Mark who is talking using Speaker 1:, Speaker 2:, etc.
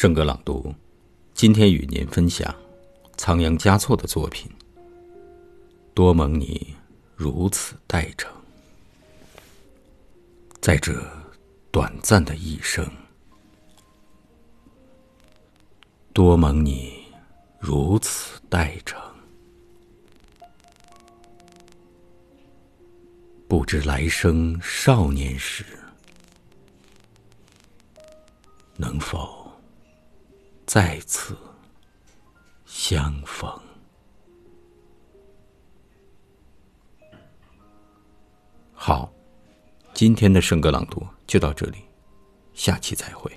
Speaker 1: 圣歌朗读，今天与您分享仓央嘉措的作品。多蒙你如此待成，在这短暂的一生，多蒙你如此待成，不知来生少年时，能否再次相逢？好，今天的圣歌朗读就到这里，下期再会。